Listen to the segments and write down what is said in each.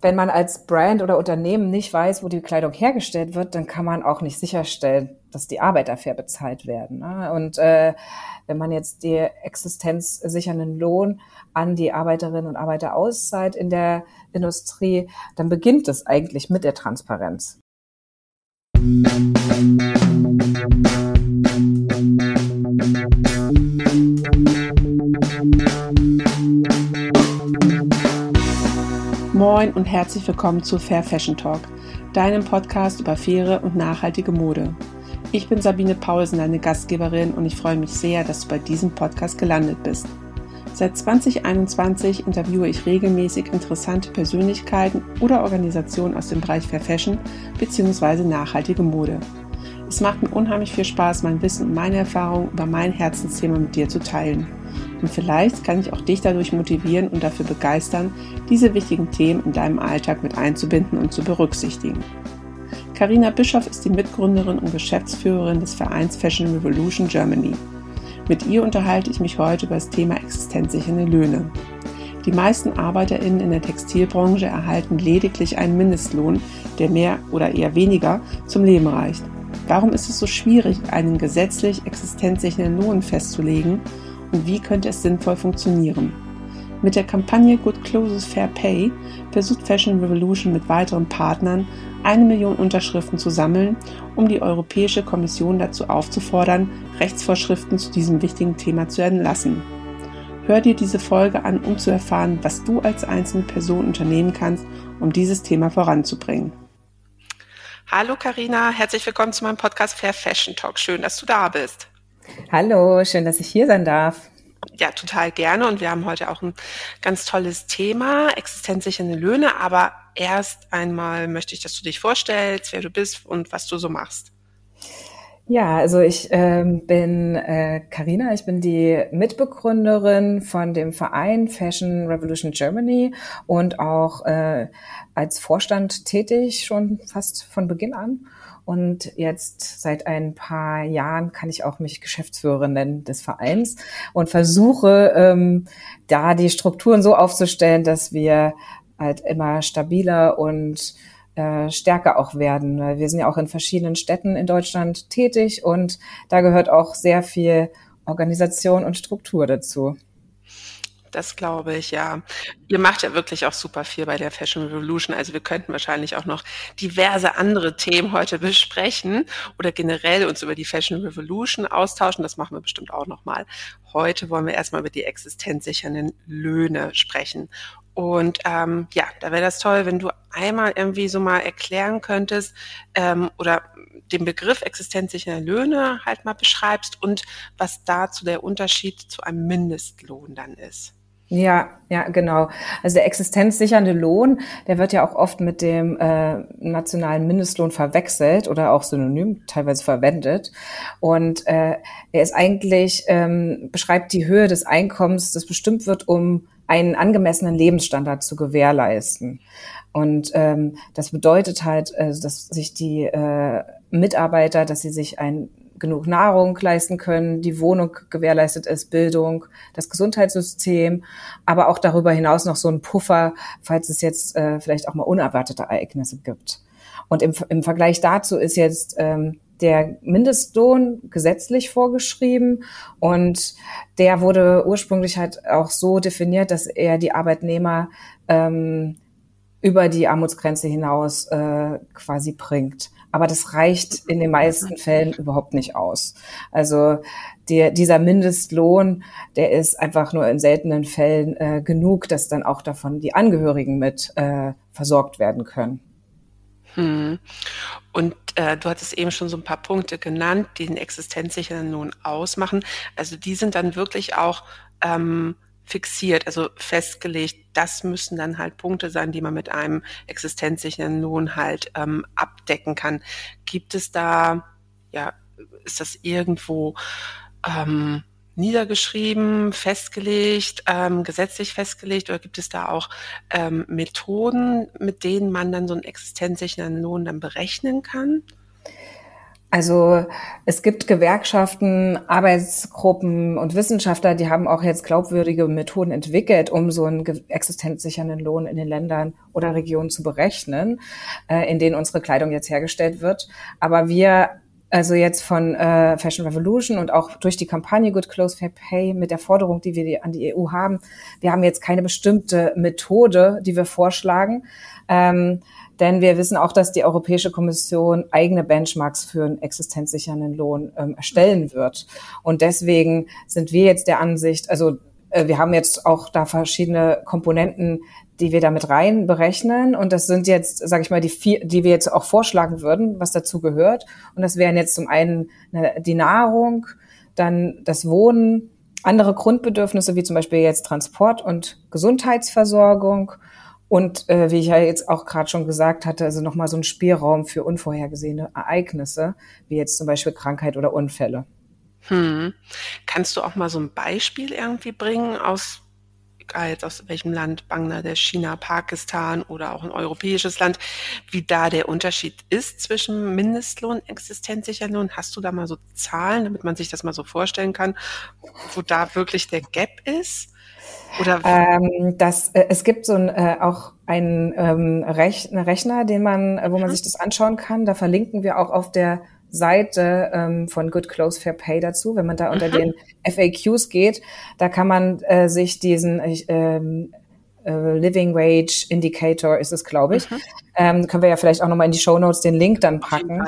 wenn man als Brand oder Unternehmen nicht weiß, wo die Kleidung hergestellt wird, dann kann man auch nicht sicherstellen, dass die Arbeiter fair bezahlt werden. Ne? Und äh, wenn man jetzt die existenzsichernden Lohn an die Arbeiterinnen und Arbeiter auszahlt in der Industrie, dann beginnt es eigentlich mit der Transparenz. Moin und herzlich willkommen zu Fair Fashion Talk, deinem Podcast über faire und nachhaltige Mode. Ich bin Sabine Paulsen, deine Gastgeberin und ich freue mich sehr, dass du bei diesem Podcast gelandet bist. Seit 2021 interviewe ich regelmäßig interessante Persönlichkeiten oder Organisationen aus dem Bereich Fair Fashion bzw. nachhaltige Mode. Es macht mir unheimlich viel Spaß, mein Wissen und meine Erfahrungen über mein Herzensthema mit dir zu teilen. Und vielleicht kann ich auch dich dadurch motivieren und dafür begeistern, diese wichtigen Themen in deinem Alltag mit einzubinden und zu berücksichtigen. Karina Bischoff ist die Mitgründerin und Geschäftsführerin des Vereins Fashion Revolution Germany. Mit ihr unterhalte ich mich heute über das Thema existenzsichernde Löhne. Die meisten ArbeiterInnen in der Textilbranche erhalten lediglich einen Mindestlohn, der mehr oder eher weniger zum Leben reicht. Warum ist es so schwierig, einen gesetzlich existenzsichernden Lohn festzulegen und wie könnte es sinnvoll funktionieren. Mit der Kampagne Good Closes Fair Pay versucht Fashion Revolution mit weiteren Partnern, eine Million Unterschriften zu sammeln, um die Europäische Kommission dazu aufzufordern, Rechtsvorschriften zu diesem wichtigen Thema zu erlassen. Hör dir diese Folge an, um zu erfahren, was du als einzelne Person unternehmen kannst, um dieses Thema voranzubringen. Hallo Karina, herzlich willkommen zu meinem Podcast Fair Fashion Talk. Schön, dass du da bist. Hallo, schön, dass ich hier sein darf. Ja, total gerne. Und wir haben heute auch ein ganz tolles Thema, existenzsichernde Löhne. Aber erst einmal möchte ich, dass du dich vorstellst, wer du bist und was du so machst. Ja, also ich ähm, bin Karina, äh, ich bin die Mitbegründerin von dem Verein Fashion Revolution Germany und auch äh, als Vorstand tätig schon fast von Beginn an. Und jetzt seit ein paar Jahren kann ich auch mich Geschäftsführerin des Vereins und versuche ähm, da die Strukturen so aufzustellen, dass wir halt immer stabiler und äh, stärker auch werden. Wir sind ja auch in verschiedenen Städten in Deutschland tätig und da gehört auch sehr viel Organisation und Struktur dazu. Das glaube ich, ja. Ihr macht ja wirklich auch super viel bei der Fashion Revolution. Also wir könnten wahrscheinlich auch noch diverse andere Themen heute besprechen oder generell uns über die Fashion Revolution austauschen. Das machen wir bestimmt auch nochmal. Heute wollen wir erstmal über die existenzsichernden Löhne sprechen. Und ähm, ja, da wäre das toll, wenn du einmal irgendwie so mal erklären könntest ähm, oder den Begriff existenzsichernde Löhne halt mal beschreibst und was dazu der Unterschied zu einem Mindestlohn dann ist. Ja, ja, genau. Also der existenzsichernde Lohn, der wird ja auch oft mit dem äh, nationalen Mindestlohn verwechselt oder auch synonym teilweise verwendet. Und äh, er ist eigentlich, ähm, beschreibt die Höhe des Einkommens, das bestimmt wird, um einen angemessenen Lebensstandard zu gewährleisten. Und ähm, das bedeutet halt, äh, dass sich die äh, Mitarbeiter, dass sie sich ein genug Nahrung leisten können, die Wohnung gewährleistet ist, Bildung, das Gesundheitssystem, aber auch darüber hinaus noch so ein Puffer, falls es jetzt äh, vielleicht auch mal unerwartete Ereignisse gibt. Und im, im Vergleich dazu ist jetzt ähm, der Mindestlohn gesetzlich vorgeschrieben und der wurde ursprünglich halt auch so definiert, dass er die Arbeitnehmer ähm, über die Armutsgrenze hinaus äh, quasi bringt. Aber das reicht in den meisten Fällen überhaupt nicht aus. Also der, dieser Mindestlohn, der ist einfach nur in seltenen Fällen äh, genug, dass dann auch davon die Angehörigen mit äh, versorgt werden können. Hm. Und äh, du hattest eben schon so ein paar Punkte genannt, die den existenzsichernden Lohn ausmachen. Also die sind dann wirklich auch ähm, fixiert, also festgelegt. Das müssen dann halt Punkte sein, die man mit einem existenzsichernden Lohn halt ähm, abdecken kann. Gibt es da, ja, ist das irgendwo ähm, niedergeschrieben, festgelegt, ähm, gesetzlich festgelegt oder gibt es da auch ähm, Methoden, mit denen man dann so einen existenzsichernden Lohn dann berechnen kann? Also es gibt Gewerkschaften, Arbeitsgruppen und Wissenschaftler, die haben auch jetzt glaubwürdige Methoden entwickelt, um so einen existenzsichernden Lohn in den Ländern oder Regionen zu berechnen, äh, in denen unsere Kleidung jetzt hergestellt wird. Aber wir also jetzt von äh, Fashion Revolution und auch durch die Kampagne Good Clothes Fair Pay mit der Forderung, die wir an die EU haben. Wir haben jetzt keine bestimmte Methode, die wir vorschlagen. Ähm, denn wir wissen auch, dass die Europäische Kommission eigene Benchmarks für einen existenzsichernden Lohn ähm, erstellen wird. Und deswegen sind wir jetzt der Ansicht, also äh, wir haben jetzt auch da verschiedene Komponenten, die wir damit rein berechnen. Und das sind jetzt, sage ich mal, die vier, die wir jetzt auch vorschlagen würden, was dazu gehört. Und das wären jetzt zum einen die Nahrung, dann das Wohnen, andere Grundbedürfnisse wie zum Beispiel jetzt Transport und Gesundheitsversorgung und äh, wie ich ja jetzt auch gerade schon gesagt hatte, also nochmal so ein Spielraum für unvorhergesehene Ereignisse, wie jetzt zum Beispiel Krankheit oder Unfälle. Hm. Kannst du auch mal so ein Beispiel irgendwie bringen aus, egal jetzt aus welchem Land, Bangladesch, China, Pakistan oder auch ein europäisches Land, wie da der Unterschied ist zwischen Mindestlohn, Existenzsicherlohn? Hast du da mal so Zahlen, damit man sich das mal so vorstellen kann, wo da wirklich der Gap ist? Oder ähm, das, äh, es gibt so ein, äh, auch einen ähm, Rech Rechner, den man, äh, wo man mhm. sich das anschauen kann. Da verlinken wir auch auf der Seite ähm, von Good Close Fair Pay dazu. Wenn man da unter mhm. den FAQs geht, da kann man äh, sich diesen ähm, äh, Living Wage Indicator ist es, glaube ich. Mhm. Ähm, können wir ja vielleicht auch nochmal in die Show Notes den Link dann packen.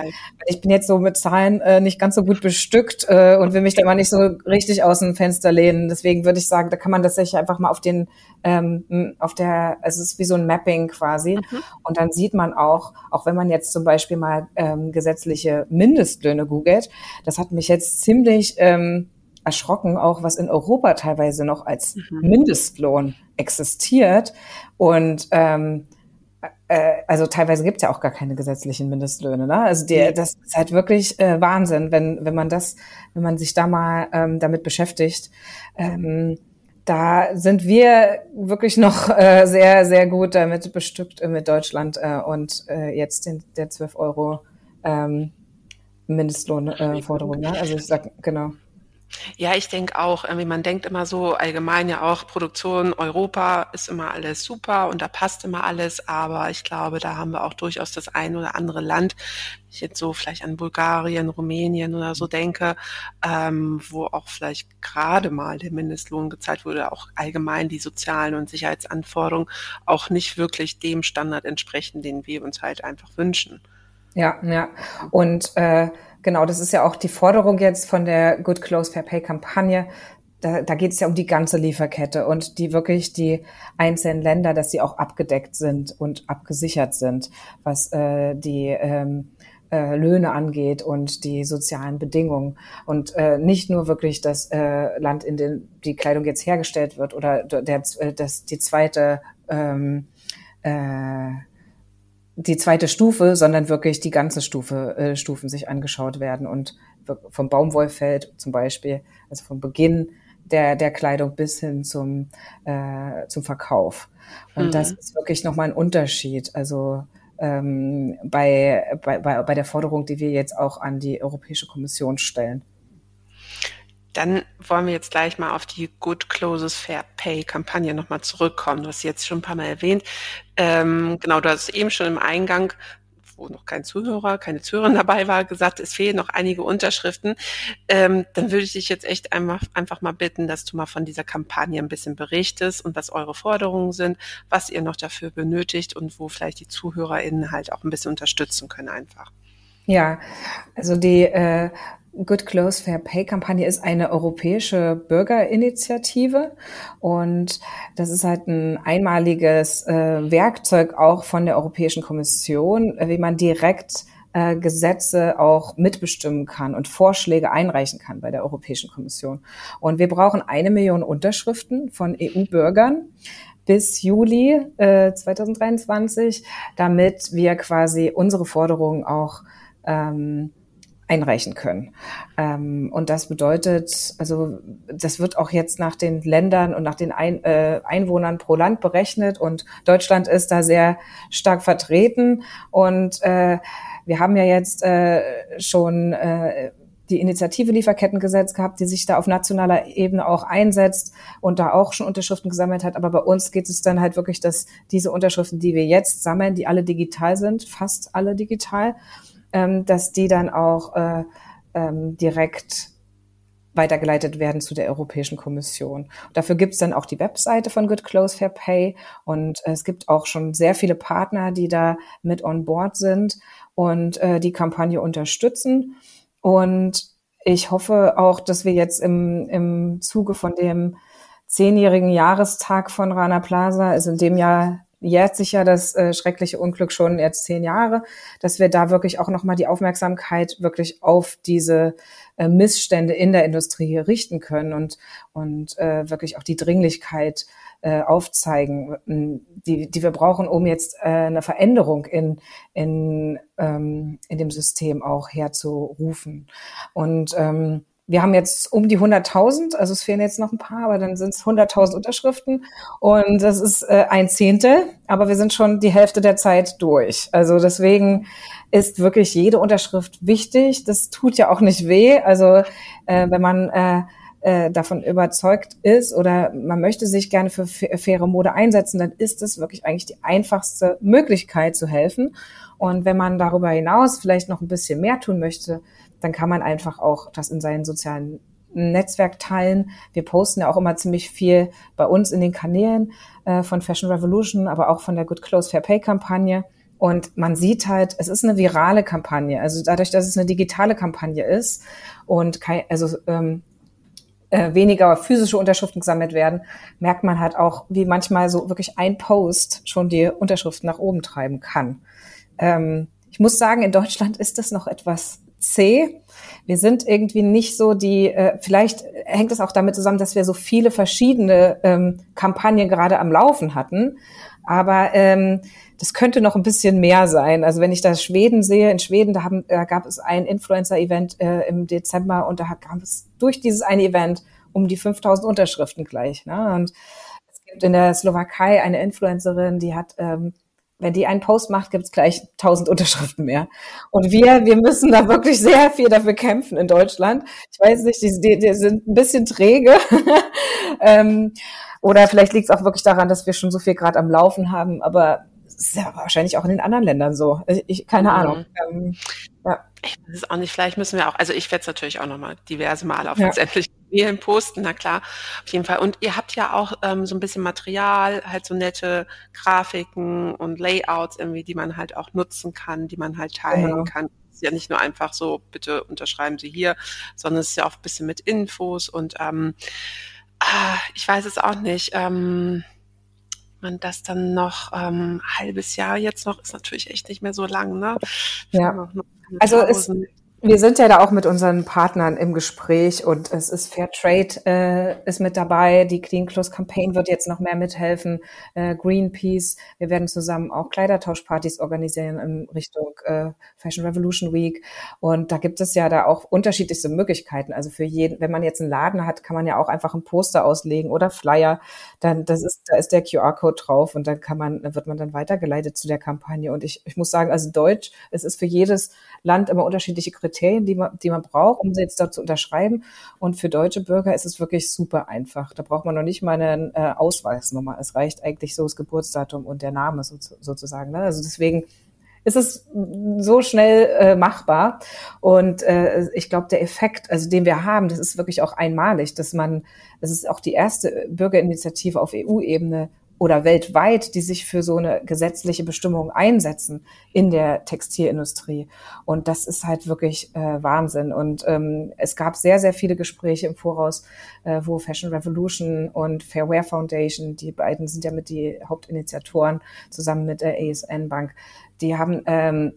Ich bin jetzt so mit Zahlen äh, nicht ganz so gut bestückt äh, und will mich da mal nicht so richtig aus dem Fenster lehnen. Deswegen würde ich sagen, da kann man das sich einfach mal auf den, ähm, auf der, also es ist wie so ein Mapping quasi. Mhm. Und dann sieht man auch, auch wenn man jetzt zum Beispiel mal ähm, gesetzliche Mindestlöhne googelt, das hat mich jetzt ziemlich ähm, erschrocken, auch was in Europa teilweise noch als mhm. Mindestlohn existiert. Und ähm, äh, also teilweise gibt es ja auch gar keine gesetzlichen Mindestlöhne. Ne? Also die, das ist halt wirklich äh, Wahnsinn, wenn, wenn man das, wenn man sich da mal ähm, damit beschäftigt. Ähm, da sind wir wirklich noch äh, sehr, sehr gut damit bestückt äh, mit Deutschland äh, und äh, jetzt den, der 12 Euro ähm, Mindestlohnforderung. Äh, ne? Also ich sag, genau. Ja, ich denke auch, irgendwie man denkt immer so allgemein ja auch, Produktion Europa ist immer alles super und da passt immer alles, aber ich glaube, da haben wir auch durchaus das ein oder andere Land, ich jetzt so vielleicht an Bulgarien, Rumänien oder so denke, ähm, wo auch vielleicht gerade mal der Mindestlohn gezahlt wurde, auch allgemein die sozialen und Sicherheitsanforderungen auch nicht wirklich dem Standard entsprechen, den wir uns halt einfach wünschen. Ja, ja. Und äh, Genau, das ist ja auch die Forderung jetzt von der Good Close Fair Pay Kampagne. Da, da geht es ja um die ganze Lieferkette und die wirklich die einzelnen Länder, dass sie auch abgedeckt sind und abgesichert sind, was äh, die ähm, äh, Löhne angeht und die sozialen Bedingungen und äh, nicht nur wirklich das äh, Land, in dem die Kleidung jetzt hergestellt wird oder der, äh, das die zweite ähm, äh, die zweite Stufe, sondern wirklich die ganze Stufe, äh, Stufen sich angeschaut werden und vom Baumwollfeld zum Beispiel, also vom Beginn der, der Kleidung bis hin zum, äh, zum Verkauf. Und mhm. das ist wirklich nochmal ein Unterschied. Also ähm, bei, bei, bei der Forderung, die wir jetzt auch an die Europäische Kommission stellen. Dann wollen wir jetzt gleich mal auf die Good Closes Fair Pay Kampagne nochmal zurückkommen. Du hast jetzt schon ein paar Mal erwähnt. Ähm, genau, du hast eben schon im Eingang, wo noch kein Zuhörer, keine Zuhörerin dabei war, gesagt, es fehlen noch einige Unterschriften. Ähm, dann würde ich dich jetzt echt einfach, einfach mal bitten, dass du mal von dieser Kampagne ein bisschen berichtest und was eure Forderungen sind, was ihr noch dafür benötigt und wo vielleicht die ZuhörerInnen halt auch ein bisschen unterstützen können einfach. Ja, also die äh, Good Clothes Fair Pay Kampagne ist eine europäische Bürgerinitiative und das ist halt ein einmaliges äh, Werkzeug auch von der Europäischen Kommission, wie man direkt äh, Gesetze auch mitbestimmen kann und Vorschläge einreichen kann bei der Europäischen Kommission. Und wir brauchen eine Million Unterschriften von EU-Bürgern bis Juli äh, 2023, damit wir quasi unsere Forderungen auch ähm, einreichen können. Ähm, und das bedeutet, also das wird auch jetzt nach den Ländern und nach den Ein, äh, Einwohnern pro Land berechnet und Deutschland ist da sehr stark vertreten und äh, wir haben ja jetzt äh, schon äh, die Initiative Lieferkettengesetz gehabt, die sich da auf nationaler Ebene auch einsetzt und da auch schon Unterschriften gesammelt hat. Aber bei uns geht es dann halt wirklich, dass diese Unterschriften, die wir jetzt sammeln, die alle digital sind, fast alle digital, ähm, dass die dann auch äh, ähm, direkt weitergeleitet werden zu der Europäischen Kommission. dafür gibt es dann auch die Webseite von Good Close Fair Pay und es gibt auch schon sehr viele Partner, die da mit on board sind und äh, die Kampagne unterstützen. Und ich hoffe auch, dass wir jetzt im, im Zuge von dem zehnjährigen Jahrestag von Rana Plaza, also in dem Jahr jährt sich ja das äh, schreckliche Unglück schon jetzt zehn Jahre, dass wir da wirklich auch nochmal die Aufmerksamkeit wirklich auf diese äh, Missstände in der Industrie richten können und, und äh, wirklich auch die Dringlichkeit äh, aufzeigen, die, die wir brauchen, um jetzt äh, eine Veränderung in, in, ähm, in dem System auch herzurufen. Und ähm, wir haben jetzt um die 100.000, also es fehlen jetzt noch ein paar, aber dann sind es 100.000 Unterschriften und das ist äh, ein Zehntel, aber wir sind schon die Hälfte der Zeit durch. Also deswegen ist wirklich jede Unterschrift wichtig. Das tut ja auch nicht weh. Also äh, wenn man äh, äh, davon überzeugt ist oder man möchte sich gerne für faire Mode einsetzen, dann ist es wirklich eigentlich die einfachste Möglichkeit zu helfen. Und wenn man darüber hinaus vielleicht noch ein bisschen mehr tun möchte, dann kann man einfach auch das in seinen sozialen Netzwerk teilen. Wir posten ja auch immer ziemlich viel bei uns in den Kanälen äh, von Fashion Revolution, aber auch von der Good Clothes Fair Pay Kampagne. Und man sieht halt, es ist eine virale Kampagne. Also dadurch, dass es eine digitale Kampagne ist und kein, also ähm, äh, weniger physische Unterschriften gesammelt werden, merkt man halt auch, wie manchmal so wirklich ein Post schon die Unterschriften nach oben treiben kann. Ähm, ich muss sagen, in Deutschland ist das noch etwas C. Wir sind irgendwie nicht so die, äh, vielleicht hängt es auch damit zusammen, dass wir so viele verschiedene ähm, Kampagnen gerade am Laufen hatten. Aber ähm, das könnte noch ein bisschen mehr sein. Also wenn ich da Schweden sehe, in Schweden, da, haben, da gab es ein Influencer-Event äh, im Dezember und da gab es durch dieses eine Event um die 5000 Unterschriften gleich. Ne? Und es gibt in der Slowakei eine Influencerin, die hat ähm, wenn die einen Post macht, gibt es gleich tausend Unterschriften mehr. Und wir, wir müssen da wirklich sehr viel dafür kämpfen in Deutschland. Ich weiß nicht, die, die, die sind ein bisschen träge. ähm, oder vielleicht liegt es auch wirklich daran, dass wir schon so viel gerade am Laufen haben, aber es ist ja wahrscheinlich auch in den anderen Ländern so. Ich, keine mhm. Ahnung. Ähm, ja. Ich weiß es auch nicht. Vielleicht müssen wir auch, also ich werde es natürlich auch nochmal diverse Male auf ja. sämtlichen Kanälen posten, na klar, auf jeden Fall. Und ihr habt ja auch ähm, so ein bisschen Material, halt so nette Grafiken und Layouts irgendwie, die man halt auch nutzen kann, die man halt teilen genau. kann. Es ist ja nicht nur einfach so, bitte unterschreiben Sie hier, sondern es ist ja auch ein bisschen mit Infos und ähm, ah, ich weiß es auch nicht. Ähm, man das dann noch ähm, halbes Jahr jetzt noch ist natürlich echt nicht mehr so lang, ne? Ja. Also es, wir sind ja da auch mit unseren Partnern im Gespräch und es ist Fair Trade äh, ist mit dabei, die Clean Clothes Campaign wird jetzt noch mehr mithelfen, äh, Greenpeace, wir werden zusammen auch Kleidertauschpartys organisieren in Richtung äh, Fashion Revolution Week. Und da gibt es ja da auch unterschiedlichste Möglichkeiten. Also für jeden, wenn man jetzt einen Laden hat, kann man ja auch einfach ein Poster auslegen oder Flyer, dann das ist da ist der QR-Code drauf und dann kann man wird man dann weitergeleitet zu der Kampagne. Und ich, ich muss sagen, also Deutsch, es ist für jedes Land immer unterschiedliche Kriterien Kriterien, die man, die man braucht, um sie jetzt dort zu unterschreiben. Und für deutsche Bürger ist es wirklich super einfach. Da braucht man noch nicht mal eine äh, Ausweisnummer. Es reicht eigentlich so das Geburtsdatum und der Name so, sozusagen. Ne? Also deswegen ist es so schnell äh, machbar. Und äh, ich glaube, der Effekt, also den wir haben, das ist wirklich auch einmalig, dass man, das ist auch die erste Bürgerinitiative auf EU-Ebene, oder weltweit, die sich für so eine gesetzliche Bestimmung einsetzen in der Textilindustrie. Und das ist halt wirklich äh, Wahnsinn. Und ähm, es gab sehr, sehr viele Gespräche im Voraus, äh, wo Fashion Revolution und Fairware Foundation, die beiden sind ja mit die Hauptinitiatoren zusammen mit der ASN Bank, die haben ähm,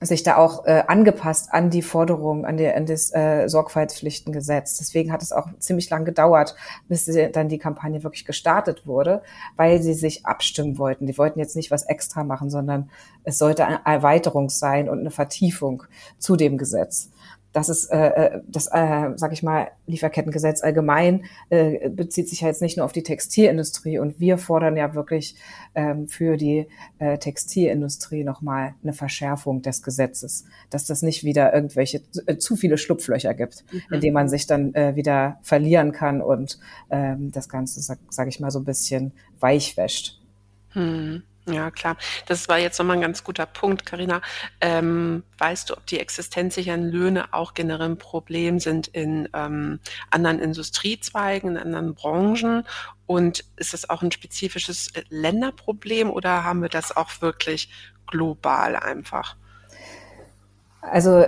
sich da auch äh, angepasst an die Forderungen, an, die, an das äh, Sorgfaltspflichtengesetz. Deswegen hat es auch ziemlich lang gedauert, bis sie, dann die Kampagne wirklich gestartet wurde, weil sie sich abstimmen wollten. Die wollten jetzt nicht was extra machen, sondern es sollte eine Erweiterung sein und eine Vertiefung zu dem Gesetz. Das ist äh, äh, das, äh, sag ich mal, Lieferkettengesetz allgemein äh, bezieht sich ja jetzt nicht nur auf die Textilindustrie und wir fordern ja wirklich ähm, für die äh, Textilindustrie nochmal eine Verschärfung des Gesetzes, dass das nicht wieder irgendwelche äh, zu viele Schlupflöcher gibt, mhm. in denen man sich dann äh, wieder verlieren kann und ähm, das Ganze, sag, sag ich mal, so ein bisschen weich wäscht. Hm. Ja, klar. Das war jetzt nochmal ein ganz guter Punkt, Karina. Ähm, weißt du, ob die existenzsichernden Löhne auch generell ein Problem sind in ähm, anderen Industriezweigen, in anderen Branchen? Und ist das auch ein spezifisches äh, Länderproblem oder haben wir das auch wirklich global einfach? Also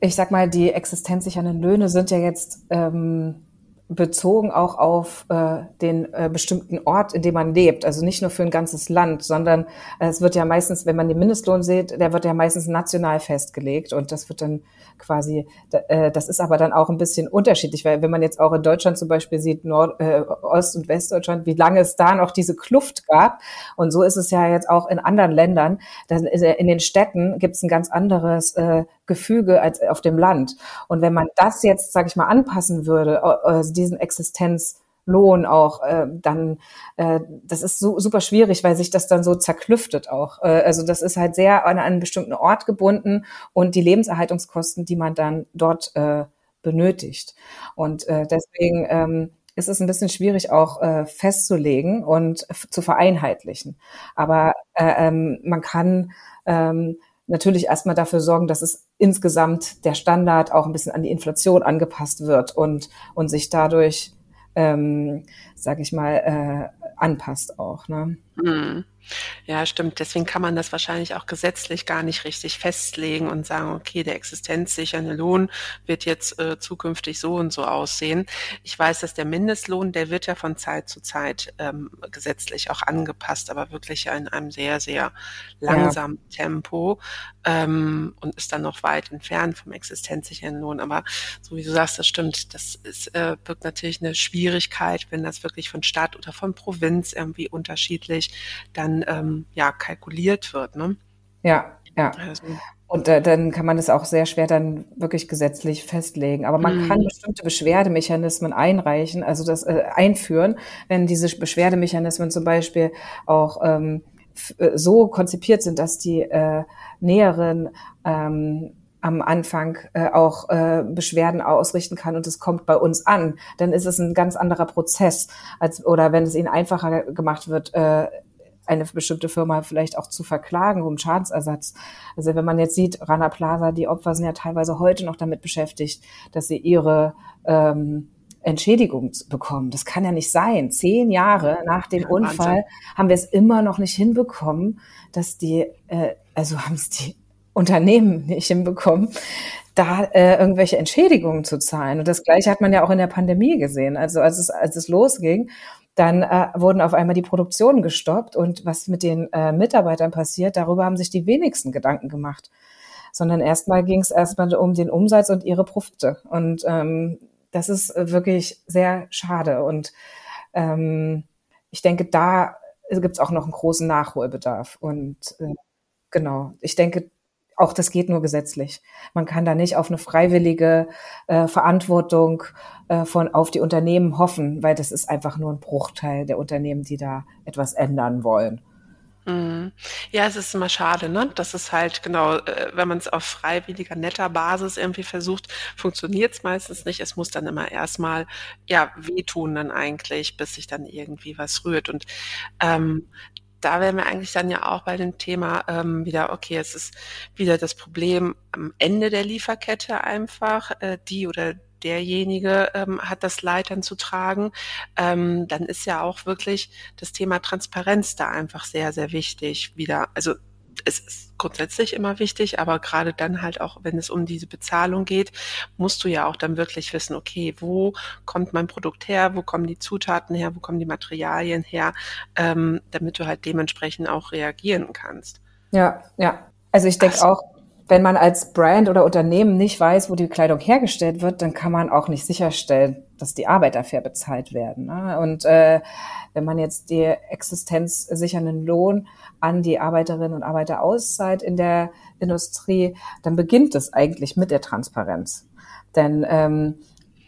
ich sag mal, die existenzsichernden Löhne sind ja jetzt ähm, bezogen auch auf äh, den äh, bestimmten Ort, in dem man lebt. Also nicht nur für ein ganzes Land, sondern äh, es wird ja meistens, wenn man den Mindestlohn sieht, der wird ja meistens national festgelegt und das wird dann quasi, äh, das ist aber dann auch ein bisschen unterschiedlich, weil wenn man jetzt auch in Deutschland zum Beispiel sieht, Nord, äh, Ost- und Westdeutschland, wie lange es da noch diese Kluft gab und so ist es ja jetzt auch in anderen Ländern. In den Städten gibt es ein ganz anderes äh, Gefüge als auf dem Land. Und wenn man das jetzt, sage ich mal, anpassen würde, also diesen Existenzlohn auch, äh, dann äh, das ist so, super schwierig, weil sich das dann so zerklüftet auch. Äh, also das ist halt sehr an einen bestimmten Ort gebunden und die Lebenserhaltungskosten, die man dann dort äh, benötigt. Und äh, deswegen ähm, ist es ein bisschen schwierig auch äh, festzulegen und zu vereinheitlichen. Aber äh, ähm, man kann ähm, natürlich erstmal dafür sorgen, dass es insgesamt der Standard auch ein bisschen an die Inflation angepasst wird und, und sich dadurch, ähm, sage ich mal, äh, anpasst auch. Ne? Mhm. Ja, stimmt. Deswegen kann man das wahrscheinlich auch gesetzlich gar nicht richtig festlegen und sagen, okay, der existenzsichernde Lohn wird jetzt äh, zukünftig so und so aussehen. Ich weiß, dass der Mindestlohn, der wird ja von Zeit zu Zeit ähm, gesetzlich auch angepasst, aber wirklich in einem sehr, sehr langsamen ja. Tempo ähm, und ist dann noch weit entfernt vom existenzsichernden Lohn. Aber so wie du sagst, das stimmt. Das ist, äh, birgt natürlich eine Schwierigkeit, wenn das wirklich von Stadt oder von Provinz irgendwie unterschiedlich dann ähm, ja kalkuliert wird. Ne? Ja, ja. Also. Und äh, dann kann man das auch sehr schwer dann wirklich gesetzlich festlegen. Aber man mm. kann bestimmte Beschwerdemechanismen einreichen, also das äh, einführen, wenn diese Beschwerdemechanismen zum Beispiel auch ähm, äh, so konzipiert sind, dass die äh, Näheren ähm, am Anfang äh, auch äh, Beschwerden ausrichten kann und es kommt bei uns an, dann ist es ein ganz anderer Prozess, als oder wenn es ihnen einfacher gemacht wird, äh, eine bestimmte Firma vielleicht auch zu verklagen um Schadensersatz. Also wenn man jetzt sieht, Rana Plaza, die Opfer sind ja teilweise heute noch damit beschäftigt, dass sie ihre ähm, Entschädigung bekommen. Das kann ja nicht sein. Zehn Jahre nach dem ja, Unfall Wahnsinn. haben wir es immer noch nicht hinbekommen, dass die, äh, also haben es die Unternehmen nicht hinbekommen, da äh, irgendwelche Entschädigungen zu zahlen. Und das Gleiche hat man ja auch in der Pandemie gesehen. Also als es, als es losging dann äh, wurden auf einmal die Produktionen gestoppt und was mit den äh, Mitarbeitern passiert, darüber haben sich die wenigsten Gedanken gemacht. Sondern erstmal ging es erstmal um den Umsatz und ihre Profite. Und ähm, das ist wirklich sehr schade. Und ähm, ich denke, da gibt es auch noch einen großen Nachholbedarf. Und äh, genau, ich denke, auch das geht nur gesetzlich. Man kann da nicht auf eine freiwillige äh, Verantwortung äh, von auf die Unternehmen hoffen, weil das ist einfach nur ein Bruchteil der Unternehmen, die da etwas ändern wollen. Mhm. Ja, es ist immer schade, ne? Das ist halt genau, äh, wenn man es auf freiwilliger, netter Basis irgendwie versucht, funktioniert es meistens nicht. Es muss dann immer erstmal ja wehtun dann eigentlich, bis sich dann irgendwie was rührt. Und ähm, da wären wir eigentlich dann ja auch bei dem Thema ähm, wieder, okay, es ist wieder das Problem am Ende der Lieferkette einfach, äh, die oder derjenige ähm, hat das Leid dann zu tragen, ähm, dann ist ja auch wirklich das Thema Transparenz da einfach sehr, sehr wichtig wieder. Also es ist grundsätzlich immer wichtig, aber gerade dann halt auch, wenn es um diese Bezahlung geht, musst du ja auch dann wirklich wissen, okay, wo kommt mein Produkt her, wo kommen die Zutaten her, wo kommen die Materialien her, ähm, damit du halt dementsprechend auch reagieren kannst. Ja, ja. Also ich denke auch, wenn man als Brand oder Unternehmen nicht weiß, wo die Kleidung hergestellt wird, dann kann man auch nicht sicherstellen, dass die Arbeiter fair bezahlt werden. Ne? Und äh, wenn man jetzt die existenzsichernden Lohn an die Arbeiterinnen und Arbeiter auszahlt in der Industrie, dann beginnt es eigentlich mit der Transparenz. Denn ähm,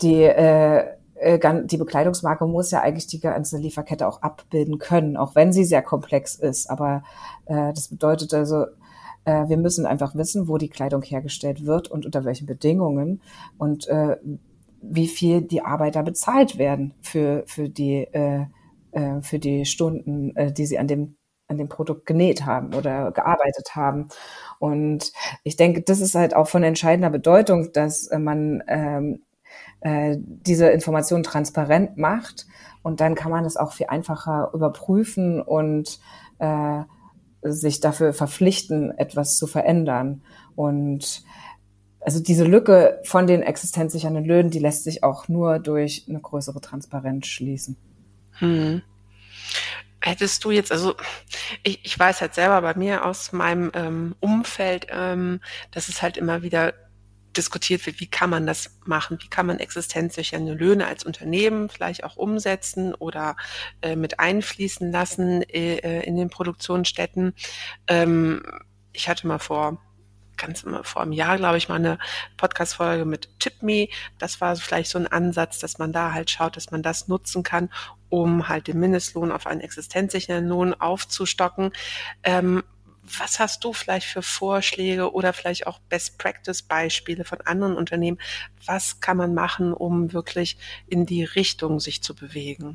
die äh, äh, die Bekleidungsmarke muss ja eigentlich die ganze Lieferkette auch abbilden können, auch wenn sie sehr komplex ist. Aber äh, das bedeutet also, äh, wir müssen einfach wissen, wo die Kleidung hergestellt wird und unter welchen Bedingungen und äh, wie viel die Arbeiter bezahlt werden für, für, die, äh, äh, für die Stunden, äh, die sie an dem, an dem Produkt genäht haben oder gearbeitet haben. Und ich denke, das ist halt auch von entscheidender Bedeutung, dass äh, man ähm, äh, diese Information transparent macht. Und dann kann man es auch viel einfacher überprüfen und äh, sich dafür verpflichten, etwas zu verändern. Und also diese Lücke von den existenzsichernden Löhnen, die lässt sich auch nur durch eine größere Transparenz schließen. Hm. Hättest du jetzt, also ich, ich weiß halt selber bei mir aus meinem ähm, Umfeld, ähm, dass es halt immer wieder diskutiert wird, wie kann man das machen, wie kann man existenzsichernde Löhne als Unternehmen vielleicht auch umsetzen oder äh, mit einfließen lassen äh, äh in den Produktionsstätten. Ähm, ich hatte mal vor ganz vor einem Jahr, glaube ich, mal eine Podcast-Folge mit TipMe. Das war vielleicht so ein Ansatz, dass man da halt schaut, dass man das nutzen kann, um halt den Mindestlohn auf einen existenzsichernden Lohn aufzustocken. Ähm, was hast du vielleicht für Vorschläge oder vielleicht auch Best-Practice-Beispiele von anderen Unternehmen? Was kann man machen, um wirklich in die Richtung sich zu bewegen?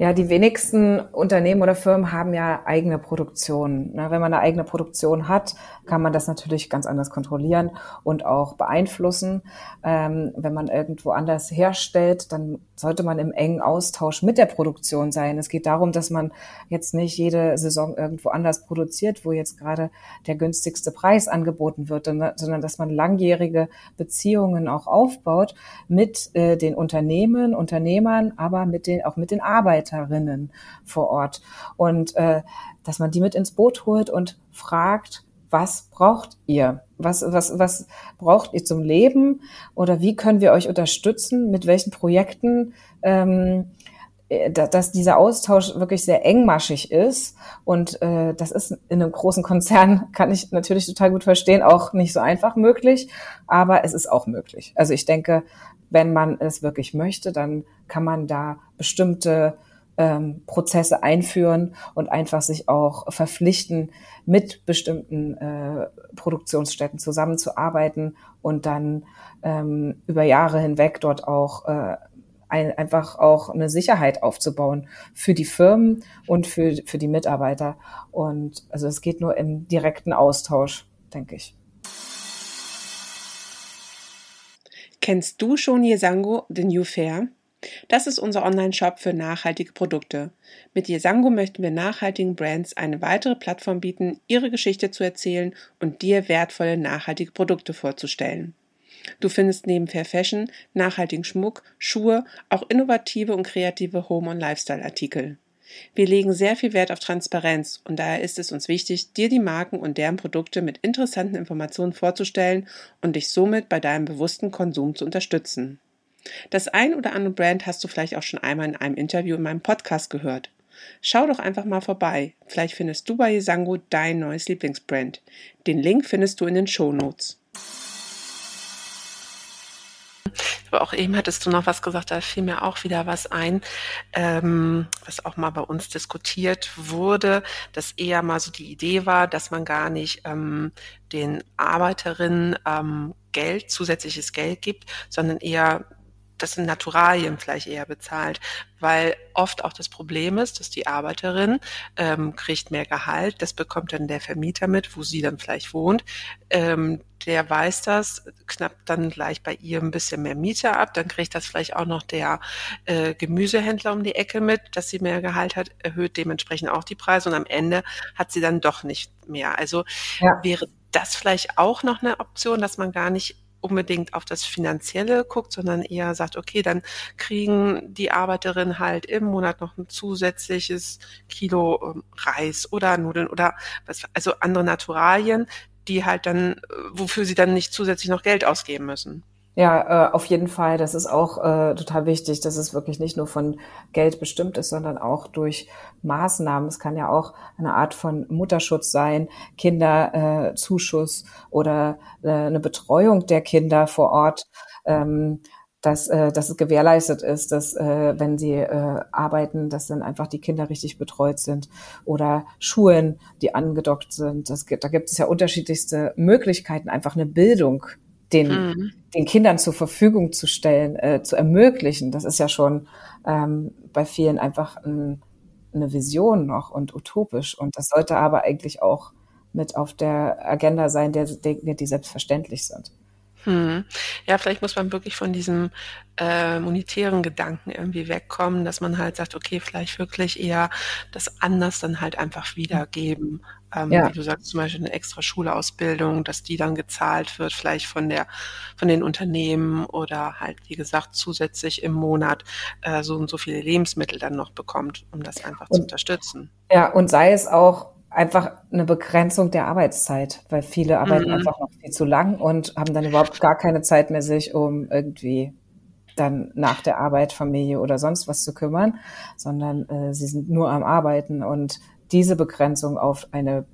Ja, die wenigsten Unternehmen oder Firmen haben ja eigene Produktion. Wenn man eine eigene Produktion hat, kann man das natürlich ganz anders kontrollieren und auch beeinflussen. Ähm, wenn man irgendwo anders herstellt, dann sollte man im engen Austausch mit der Produktion sein. Es geht darum, dass man jetzt nicht jede Saison irgendwo anders produziert, wo jetzt gerade der günstigste Preis angeboten wird, sondern dass man langjährige Beziehungen auch aufbaut mit äh, den Unternehmen, Unternehmern, aber mit den, auch mit den Arbeitern. Mitarbeiterinnen vor Ort und äh, dass man die mit ins Boot holt und fragt, was braucht ihr? Was, was, was braucht ihr zum Leben? Oder wie können wir euch unterstützen? Mit welchen Projekten? Ähm, äh, dass dieser Austausch wirklich sehr engmaschig ist. Und äh, das ist in einem großen Konzern, kann ich natürlich total gut verstehen, auch nicht so einfach möglich, aber es ist auch möglich. Also ich denke, wenn man es wirklich möchte, dann kann man da bestimmte ähm, Prozesse einführen und einfach sich auch verpflichten, mit bestimmten äh, Produktionsstätten zusammenzuarbeiten und dann ähm, über Jahre hinweg dort auch äh, ein, einfach auch eine Sicherheit aufzubauen für die Firmen und für, für die Mitarbeiter. Und also es geht nur im direkten Austausch, denke ich. Kennst du schon Yesango, den New Fair? Das ist unser Online-Shop für nachhaltige Produkte. Mit Yesango möchten wir nachhaltigen Brands eine weitere Plattform bieten, ihre Geschichte zu erzählen und dir wertvolle nachhaltige Produkte vorzustellen. Du findest neben Fair Fashion, nachhaltigen Schmuck, Schuhe, auch innovative und kreative Home- und Lifestyle-Artikel. Wir legen sehr viel Wert auf Transparenz und daher ist es uns wichtig, dir die Marken und deren Produkte mit interessanten Informationen vorzustellen und dich somit bei deinem bewussten Konsum zu unterstützen. Das ein oder andere Brand hast du vielleicht auch schon einmal in einem Interview in meinem Podcast gehört. Schau doch einfach mal vorbei. Vielleicht findest du bei Yesango dein neues Lieblingsbrand. Den Link findest du in den Show Notes. Aber auch eben hattest du noch was gesagt, da fiel mir auch wieder was ein, ähm, was auch mal bei uns diskutiert wurde, dass eher mal so die Idee war, dass man gar nicht ähm, den Arbeiterinnen ähm, Geld, zusätzliches Geld gibt, sondern eher das sind Naturalien vielleicht eher bezahlt, weil oft auch das Problem ist, dass die Arbeiterin ähm, kriegt mehr Gehalt, das bekommt dann der Vermieter mit, wo sie dann vielleicht wohnt. Ähm, der weiß das, knappt dann gleich bei ihr ein bisschen mehr Miete ab, dann kriegt das vielleicht auch noch der äh, Gemüsehändler um die Ecke mit, dass sie mehr Gehalt hat, erhöht dementsprechend auch die Preise und am Ende hat sie dann doch nicht mehr. Also ja. wäre das vielleicht auch noch eine Option, dass man gar nicht unbedingt auf das Finanzielle guckt, sondern eher sagt, okay, dann kriegen die Arbeiterinnen halt im Monat noch ein zusätzliches Kilo ähm, Reis oder Nudeln oder was, also andere Naturalien, die halt dann, äh, wofür sie dann nicht zusätzlich noch Geld ausgeben müssen. Ja, äh, auf jeden Fall. Das ist auch äh, total wichtig, dass es wirklich nicht nur von Geld bestimmt ist, sondern auch durch Maßnahmen. Es kann ja auch eine Art von Mutterschutz sein, Kinderzuschuss äh, oder äh, eine Betreuung der Kinder vor Ort. Ähm, dass, äh, dass es gewährleistet ist, dass äh, wenn sie äh, arbeiten, dass dann einfach die Kinder richtig betreut sind oder Schulen, die angedockt sind. Das, da gibt es ja unterschiedlichste Möglichkeiten, einfach eine Bildung den, mhm. den Kindern zur Verfügung zu stellen, äh, zu ermöglichen. Das ist ja schon ähm, bei vielen einfach ein, eine Vision noch und utopisch. Und das sollte aber eigentlich auch mit auf der Agenda sein, der Dinge, die selbstverständlich sind. Hm. Ja, vielleicht muss man wirklich von diesem äh, monetären Gedanken irgendwie wegkommen, dass man halt sagt, okay, vielleicht wirklich eher das anders dann halt einfach wiedergeben. Ähm, ja. Wie du sagst, zum Beispiel eine extra Schulausbildung, dass die dann gezahlt wird, vielleicht von der, von den Unternehmen oder halt, wie gesagt, zusätzlich im Monat äh, so und so viele Lebensmittel dann noch bekommt, um das einfach und, zu unterstützen. Ja, und sei es auch einfach eine Begrenzung der Arbeitszeit, weil viele arbeiten mhm. einfach noch viel zu lang und haben dann überhaupt gar keine Zeit mehr, sich um irgendwie dann nach der Arbeit Familie oder sonst was zu kümmern, sondern äh, sie sind nur am Arbeiten und diese Begrenzung auf eine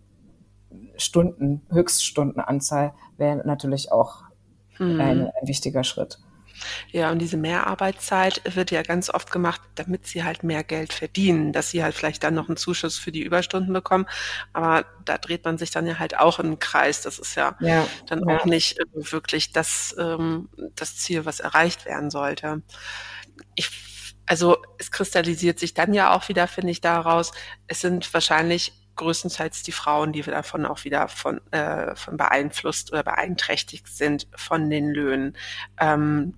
Stunden, Höchststundenanzahl wäre natürlich auch mhm. ein, ein wichtiger Schritt. Ja, und diese Mehrarbeitszeit wird ja ganz oft gemacht, damit sie halt mehr Geld verdienen, dass sie halt vielleicht dann noch einen Zuschuss für die Überstunden bekommen. Aber da dreht man sich dann ja halt auch im Kreis. Das ist ja, ja dann ja. auch nicht wirklich das, ähm, das Ziel, was erreicht werden sollte. Ich also es kristallisiert sich dann ja auch wieder, finde ich, daraus, es sind wahrscheinlich größtenteils die Frauen, die davon auch wieder von, äh, von beeinflusst oder beeinträchtigt sind von den Löhnen. Ähm,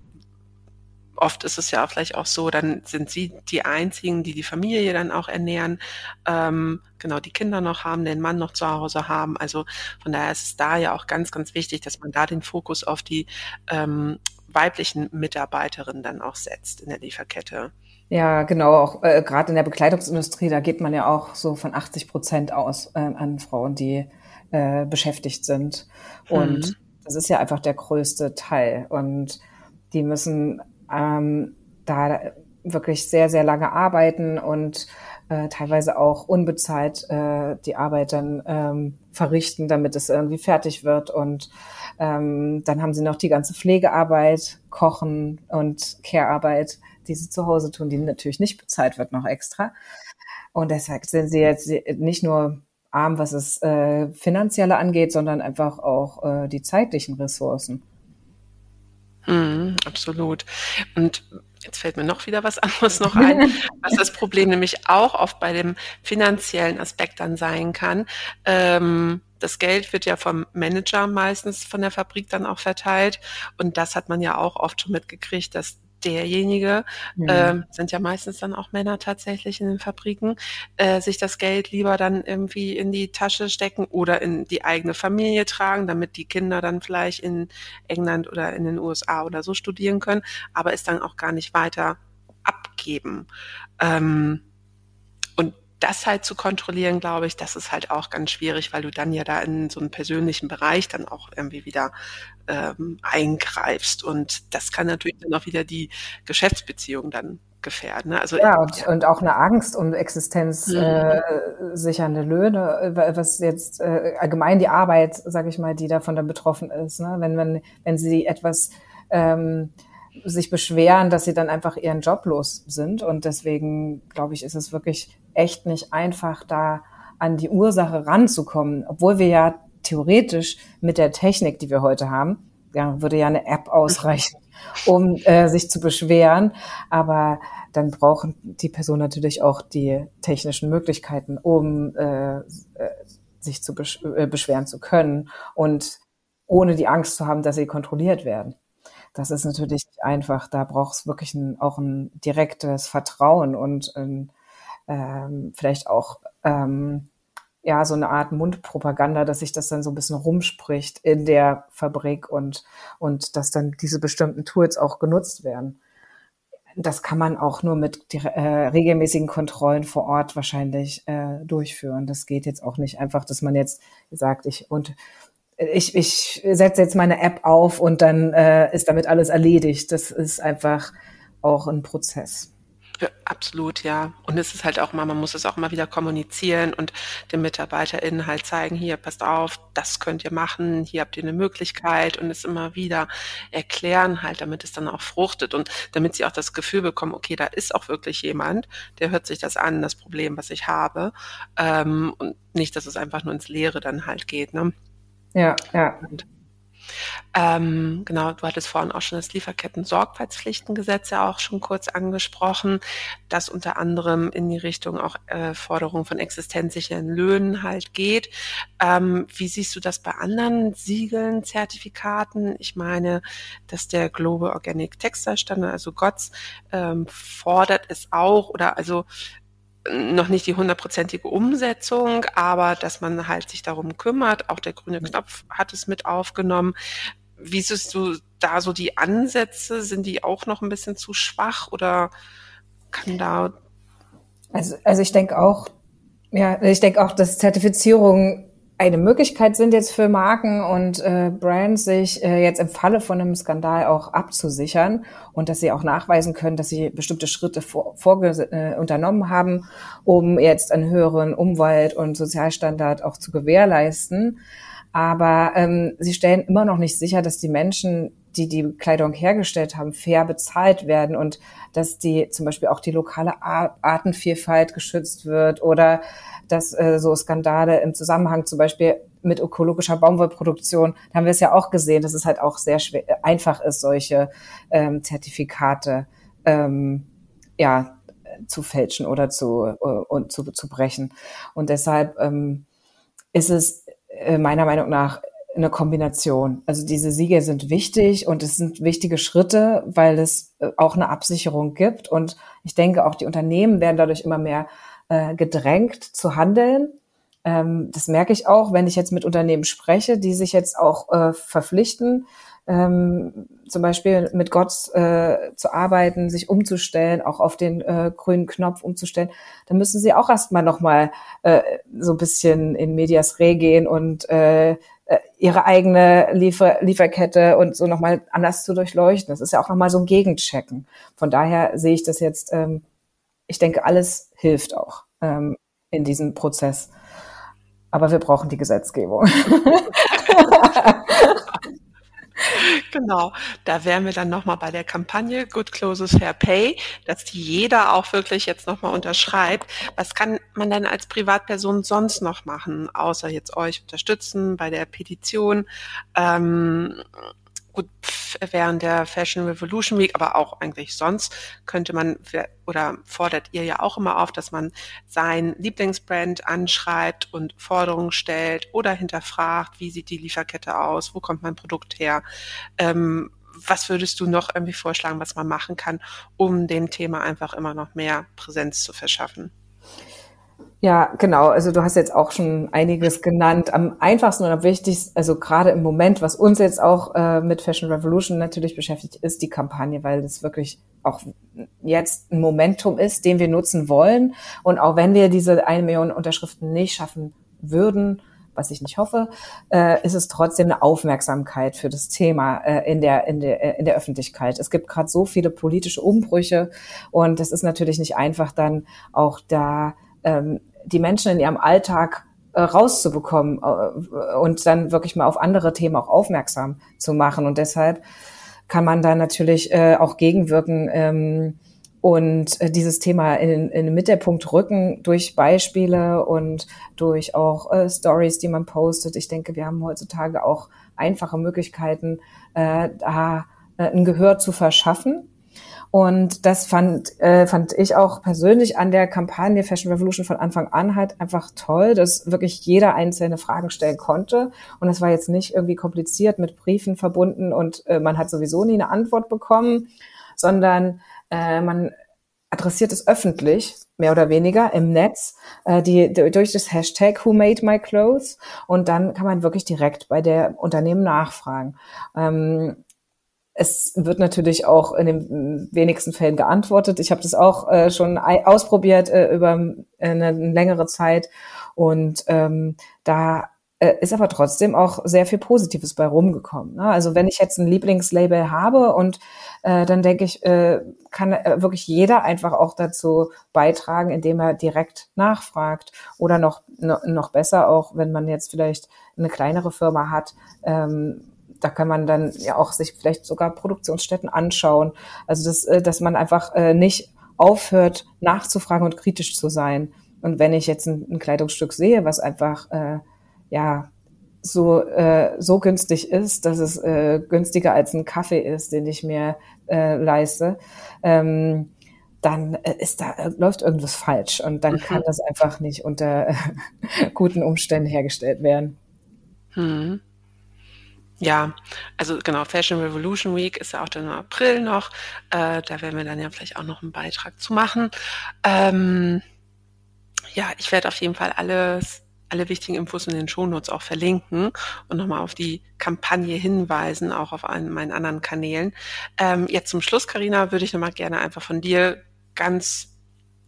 oft ist es ja auch vielleicht auch so, dann sind sie die einzigen, die die Familie dann auch ernähren, ähm, genau die Kinder noch haben, den Mann noch zu Hause haben. Also von daher ist es da ja auch ganz, ganz wichtig, dass man da den Fokus auf die ähm, weiblichen Mitarbeiterinnen dann auch setzt in der Lieferkette. Ja, genau. Auch äh, gerade in der Bekleidungsindustrie, da geht man ja auch so von 80 Prozent aus äh, an Frauen, die äh, beschäftigt sind. Und mhm. das ist ja einfach der größte Teil. Und die müssen ähm, da wirklich sehr, sehr lange arbeiten und äh, teilweise auch unbezahlt äh, die Arbeit dann ähm, verrichten, damit es irgendwie fertig wird. Und ähm, dann haben sie noch die ganze Pflegearbeit, Kochen und Care-Arbeit, die sie zu Hause tun, die natürlich nicht bezahlt wird noch extra. Und deshalb sind sie jetzt nicht nur arm, was es äh, finanzielle angeht, sondern einfach auch äh, die zeitlichen Ressourcen. Mhm, absolut. Und jetzt fällt mir noch wieder was anderes noch ein, was das Problem nämlich auch oft bei dem finanziellen Aspekt dann sein kann. Ähm, das Geld wird ja vom Manager meistens von der Fabrik dann auch verteilt. Und das hat man ja auch oft schon mitgekriegt, dass derjenige, ja. äh, sind ja meistens dann auch Männer tatsächlich in den Fabriken, äh, sich das Geld lieber dann irgendwie in die Tasche stecken oder in die eigene Familie tragen, damit die Kinder dann vielleicht in England oder in den USA oder so studieren können, aber es dann auch gar nicht weiter abgeben. Ähm, das halt zu kontrollieren, glaube ich, das ist halt auch ganz schwierig, weil du dann ja da in so einen persönlichen Bereich dann auch irgendwie wieder ähm, eingreifst. Und das kann natürlich dann auch wieder die Geschäftsbeziehung dann gefährden. Ne? Also, ja, und, und auch eine Angst um existenzsichernde mhm. äh, Löhne, was jetzt äh, allgemein die Arbeit, sage ich mal, die davon dann betroffen ist. Ne? Wenn, wenn, wenn sie etwas ähm, sich beschweren, dass sie dann einfach ihren Job los sind. Und deswegen, glaube ich, ist es wirklich echt nicht einfach, da an die Ursache ranzukommen, obwohl wir ja theoretisch mit der Technik, die wir heute haben, ja, würde ja eine App ausreichen, um äh, sich zu beschweren. Aber dann brauchen die Person natürlich auch die technischen Möglichkeiten, um äh, äh, sich zu besch äh, beschweren zu können und ohne die Angst zu haben, dass sie kontrolliert werden. Das ist natürlich nicht einfach. Da braucht es wirklich ein, auch ein direktes Vertrauen und ein, ähm, vielleicht auch ähm, ja so eine Art Mundpropaganda, dass sich das dann so ein bisschen rumspricht in der Fabrik und und dass dann diese bestimmten Tools auch genutzt werden. Das kann man auch nur mit äh, regelmäßigen Kontrollen vor Ort wahrscheinlich äh, durchführen. Das geht jetzt auch nicht einfach, dass man jetzt sagt, ich und ich, ich setze jetzt meine App auf und dann äh, ist damit alles erledigt. Das ist einfach auch ein Prozess. Ja, absolut, ja. Und es ist halt auch immer, man muss es auch immer wieder kommunizieren und den MitarbeiterInnen halt zeigen, hier, passt auf, das könnt ihr machen, hier habt ihr eine Möglichkeit und es immer wieder erklären halt, damit es dann auch fruchtet und damit sie auch das Gefühl bekommen, okay, da ist auch wirklich jemand, der hört sich das an, das Problem, was ich habe. Ähm, und nicht, dass es einfach nur ins Leere dann halt geht, ne? Ja, ja. Und ähm, genau, du hattest vorhin auch schon das Lieferketten-Sorgfaltspflichtengesetz ja auch schon kurz angesprochen, das unter anderem in die Richtung auch äh, Forderung von existenzsicheren Löhnen halt geht. Ähm, wie siehst du das bei anderen Siegeln, Zertifikaten? Ich meine, dass der Global Organic Textile Standard, also GOTS, ähm, fordert es auch oder also noch nicht die hundertprozentige Umsetzung, aber dass man halt sich darum kümmert. Auch der grüne Knopf hat es mit aufgenommen. Wie siehst du da so die Ansätze? Sind die auch noch ein bisschen zu schwach oder kann da? Also, also ich denke auch, ja, ich denke auch, dass Zertifizierung eine Möglichkeit sind jetzt für Marken und äh, Brands, sich äh, jetzt im Falle von einem Skandal auch abzusichern und dass sie auch nachweisen können, dass sie bestimmte Schritte vor, äh, unternommen haben, um jetzt einen höheren Umwelt- und Sozialstandard auch zu gewährleisten. Aber ähm, sie stellen immer noch nicht sicher, dass die Menschen, die die Kleidung hergestellt haben, fair bezahlt werden und dass die zum Beispiel auch die lokale Artenvielfalt geschützt wird oder dass äh, so Skandale im Zusammenhang zum Beispiel mit ökologischer Baumwollproduktion, da haben wir es ja auch gesehen, dass es halt auch sehr schwer, einfach ist, solche ähm, Zertifikate ähm, ja zu fälschen oder zu äh, und zu, zu brechen. Und deshalb ähm, ist es äh, meiner Meinung nach eine Kombination. Also diese Siege sind wichtig und es sind wichtige Schritte, weil es äh, auch eine Absicherung gibt. Und ich denke, auch die Unternehmen werden dadurch immer mehr äh, gedrängt zu handeln. Ähm, das merke ich auch, wenn ich jetzt mit Unternehmen spreche, die sich jetzt auch äh, verpflichten, ähm, zum Beispiel mit Gott äh, zu arbeiten, sich umzustellen, auch auf den äh, grünen Knopf umzustellen, dann müssen sie auch erstmal nochmal äh, so ein bisschen in Medias Re gehen und äh, äh, ihre eigene Liefer Lieferkette und so nochmal anders zu durchleuchten. Das ist ja auch nochmal so ein Gegenchecken. Von daher sehe ich das jetzt ähm, ich denke, alles hilft auch ähm, in diesem Prozess. Aber wir brauchen die Gesetzgebung. Genau, da wären wir dann nochmal bei der Kampagne Good Closes Fair Pay, dass die jeder auch wirklich jetzt nochmal unterschreibt. Was kann man denn als Privatperson sonst noch machen, außer jetzt euch unterstützen bei der Petition? Ähm, gut, während der Fashion Revolution Week, aber auch eigentlich sonst könnte man oder fordert ihr ja auch immer auf, dass man sein Lieblingsbrand anschreibt und Forderungen stellt oder hinterfragt, wie sieht die Lieferkette aus, wo kommt mein Produkt her. Ähm, was würdest du noch irgendwie vorschlagen, was man machen kann, um dem Thema einfach immer noch mehr Präsenz zu verschaffen? Ja, genau. Also du hast jetzt auch schon einiges genannt. Am einfachsten und am wichtigsten, also gerade im Moment, was uns jetzt auch äh, mit Fashion Revolution natürlich beschäftigt, ist die Kampagne, weil das wirklich auch jetzt ein Momentum ist, den wir nutzen wollen. Und auch wenn wir diese eine Million Unterschriften nicht schaffen würden, was ich nicht hoffe, äh, ist es trotzdem eine Aufmerksamkeit für das Thema äh, in, der, in, der, in der Öffentlichkeit. Es gibt gerade so viele politische Umbrüche und es ist natürlich nicht einfach dann auch da ähm, die Menschen in ihrem Alltag äh, rauszubekommen äh, und dann wirklich mal auf andere Themen auch aufmerksam zu machen. Und deshalb kann man da natürlich äh, auch gegenwirken ähm, und dieses Thema in, in den Mittelpunkt rücken durch Beispiele und durch auch äh, Stories, die man postet. Ich denke, wir haben heutzutage auch einfache Möglichkeiten, äh, da ein Gehör zu verschaffen. Und das fand, äh, fand ich auch persönlich an der Kampagne Fashion Revolution von Anfang an halt einfach toll, dass wirklich jeder einzelne Fragen stellen konnte. Und es war jetzt nicht irgendwie kompliziert mit Briefen verbunden und äh, man hat sowieso nie eine Antwort bekommen, sondern äh, man adressiert es öffentlich, mehr oder weniger im Netz, äh, die, durch das Hashtag Who Made My Clothes und dann kann man wirklich direkt bei der Unternehmen nachfragen. Ähm, es wird natürlich auch in den wenigsten Fällen geantwortet. Ich habe das auch äh, schon ausprobiert äh, über äh, eine längere Zeit und ähm, da äh, ist aber trotzdem auch sehr viel Positives bei rumgekommen. Ne? Also wenn ich jetzt ein Lieblingslabel habe und äh, dann denke ich, äh, kann äh, wirklich jeder einfach auch dazu beitragen, indem er direkt nachfragt oder noch, noch besser auch, wenn man jetzt vielleicht eine kleinere Firma hat, ähm, da kann man dann ja auch sich vielleicht sogar Produktionsstätten anschauen. Also dass, äh, dass man einfach äh, nicht aufhört, nachzufragen und kritisch zu sein. Und wenn ich jetzt ein, ein Kleidungsstück sehe, was einfach äh, ja so äh, so günstig ist, dass es äh, günstiger als ein Kaffee ist, den ich mir äh, leiste, ähm, dann äh, ist da läuft irgendwas falsch und dann mhm. kann das einfach nicht unter guten Umständen hergestellt werden. Mhm. Ja, also genau, Fashion Revolution Week ist ja auch dann im April noch. Äh, da werden wir dann ja vielleicht auch noch einen Beitrag zu machen. Ähm, ja, ich werde auf jeden Fall alles, alle wichtigen Infos in den Shownotes auch verlinken und nochmal auf die Kampagne hinweisen, auch auf einen, meinen anderen Kanälen. Ähm, jetzt zum Schluss, Karina, würde ich nochmal gerne einfach von dir ganz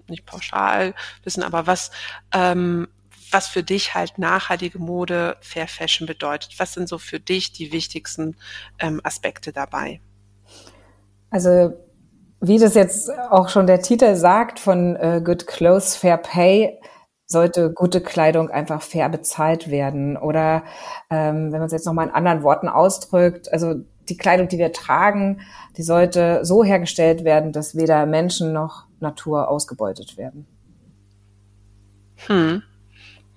nicht pauschal wissen, aber was ähm, was für dich halt nachhaltige Mode, Fair Fashion bedeutet. Was sind so für dich die wichtigsten ähm, Aspekte dabei? Also wie das jetzt auch schon der Titel sagt von äh, Good Clothes Fair Pay, sollte gute Kleidung einfach fair bezahlt werden. Oder ähm, wenn man es jetzt nochmal in anderen Worten ausdrückt, also die Kleidung, die wir tragen, die sollte so hergestellt werden, dass weder Menschen noch Natur ausgebeutet werden. Hm.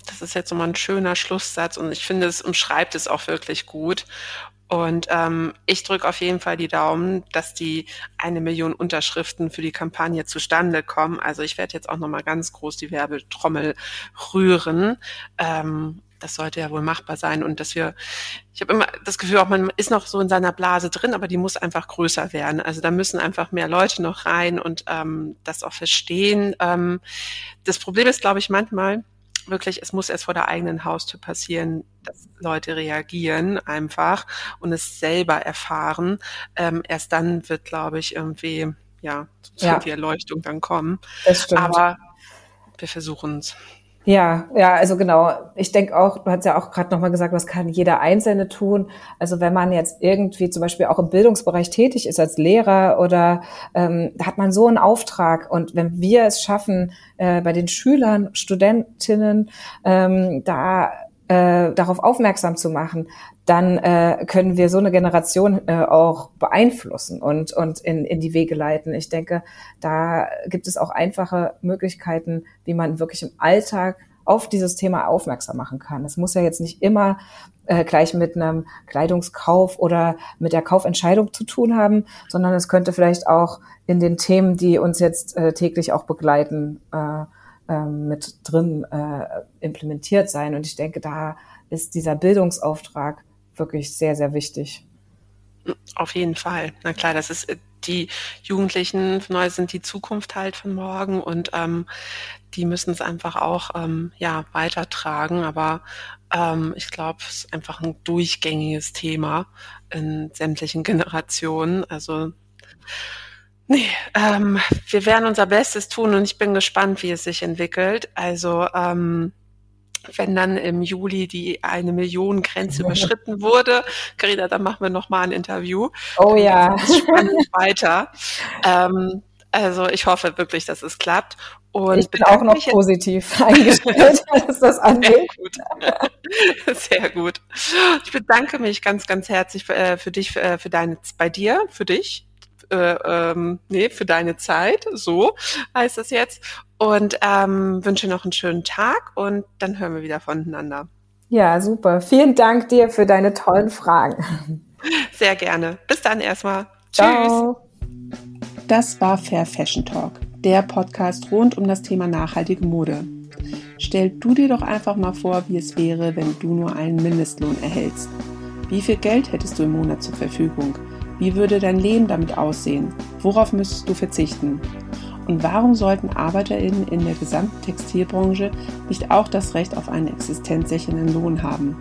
Das ist jetzt nochmal ein schöner Schlusssatz und ich finde, es umschreibt es auch wirklich gut. Und ähm, ich drücke auf jeden Fall die Daumen, dass die eine Million Unterschriften für die Kampagne zustande kommen. Also ich werde jetzt auch nochmal ganz groß die Werbetrommel rühren. Ähm, das sollte ja wohl machbar sein und dass wir, ich habe immer das Gefühl, auch man ist noch so in seiner Blase drin, aber die muss einfach größer werden. Also da müssen einfach mehr Leute noch rein und ähm, das auch verstehen. Ähm, das Problem ist, glaube ich, manchmal, wirklich, es muss erst vor der eigenen Haustür passieren, dass Leute reagieren einfach und es selber erfahren. Ähm, erst dann wird, glaube ich, irgendwie, ja, ja. die Erleuchtung dann kommen. Das stimmt. Aber wir versuchen es. Ja, ja, also genau. Ich denke auch, du hast ja auch gerade nochmal gesagt, was kann jeder Einzelne tun? Also wenn man jetzt irgendwie zum Beispiel auch im Bildungsbereich tätig ist als Lehrer oder ähm, hat man so einen Auftrag und wenn wir es schaffen, äh, bei den Schülern, Studentinnen ähm, da äh, darauf aufmerksam zu machen, dann äh, können wir so eine Generation äh, auch beeinflussen und, und in, in die Wege leiten. Ich denke, da gibt es auch einfache Möglichkeiten, wie man wirklich im Alltag auf dieses Thema aufmerksam machen kann. Es muss ja jetzt nicht immer äh, gleich mit einem Kleidungskauf oder mit der Kaufentscheidung zu tun haben, sondern es könnte vielleicht auch in den Themen, die uns jetzt äh, täglich auch begleiten, äh, äh, mit drin äh, implementiert sein. Und ich denke, da ist dieser Bildungsauftrag wirklich sehr, sehr wichtig. Auf jeden Fall. Na klar, das ist äh, die Jugendlichen neu sind die Zukunft halt von morgen und ähm, die müssen es einfach auch ähm, ja weitertragen. Aber ähm, ich glaube, es ist einfach ein durchgängiges Thema in sämtlichen Generationen. Also nee, ähm, wir werden unser Bestes tun und ich bin gespannt, wie es sich entwickelt. Also ähm, wenn dann im Juli die eine Million Grenze überschritten wurde. Carina, dann machen wir noch mal ein Interview. Oh ja. Spannend weiter. Ähm, also ich hoffe wirklich, dass es klappt. Und ich bin auch noch positiv eingestellt, was das angeht. Sehr gut. Sehr gut. Ich bedanke mich ganz, ganz herzlich für, äh, für dich, für, äh, für deine, bei dir, für dich, äh, ähm, nee, für deine Zeit, so heißt es jetzt und ähm, wünsche noch einen schönen Tag und dann hören wir wieder voneinander. Ja, super. Vielen Dank dir für deine tollen Fragen. Sehr gerne. Bis dann erstmal. Ciao. Tschüss. Das war Fair Fashion Talk, der Podcast rund um das Thema nachhaltige Mode. Stell du dir doch einfach mal vor, wie es wäre, wenn du nur einen Mindestlohn erhältst. Wie viel Geld hättest du im Monat zur Verfügung? Wie würde dein Leben damit aussehen? Worauf müsstest du verzichten? Und warum sollten ArbeiterInnen in der gesamten Textilbranche nicht auch das Recht auf einen existenzsichernden Lohn haben?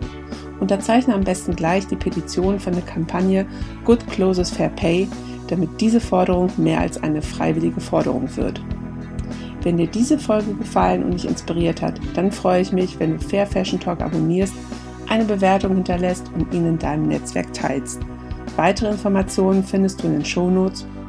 Unterzeichne am besten gleich die Petition von der Kampagne Good Closes Fair Pay, damit diese Forderung mehr als eine freiwillige Forderung wird. Wenn dir diese Folge gefallen und dich inspiriert hat, dann freue ich mich, wenn du Fair Fashion Talk abonnierst eine Bewertung hinterlässt und ihn in deinem Netzwerk teilst. Weitere Informationen findest du in den Shownotes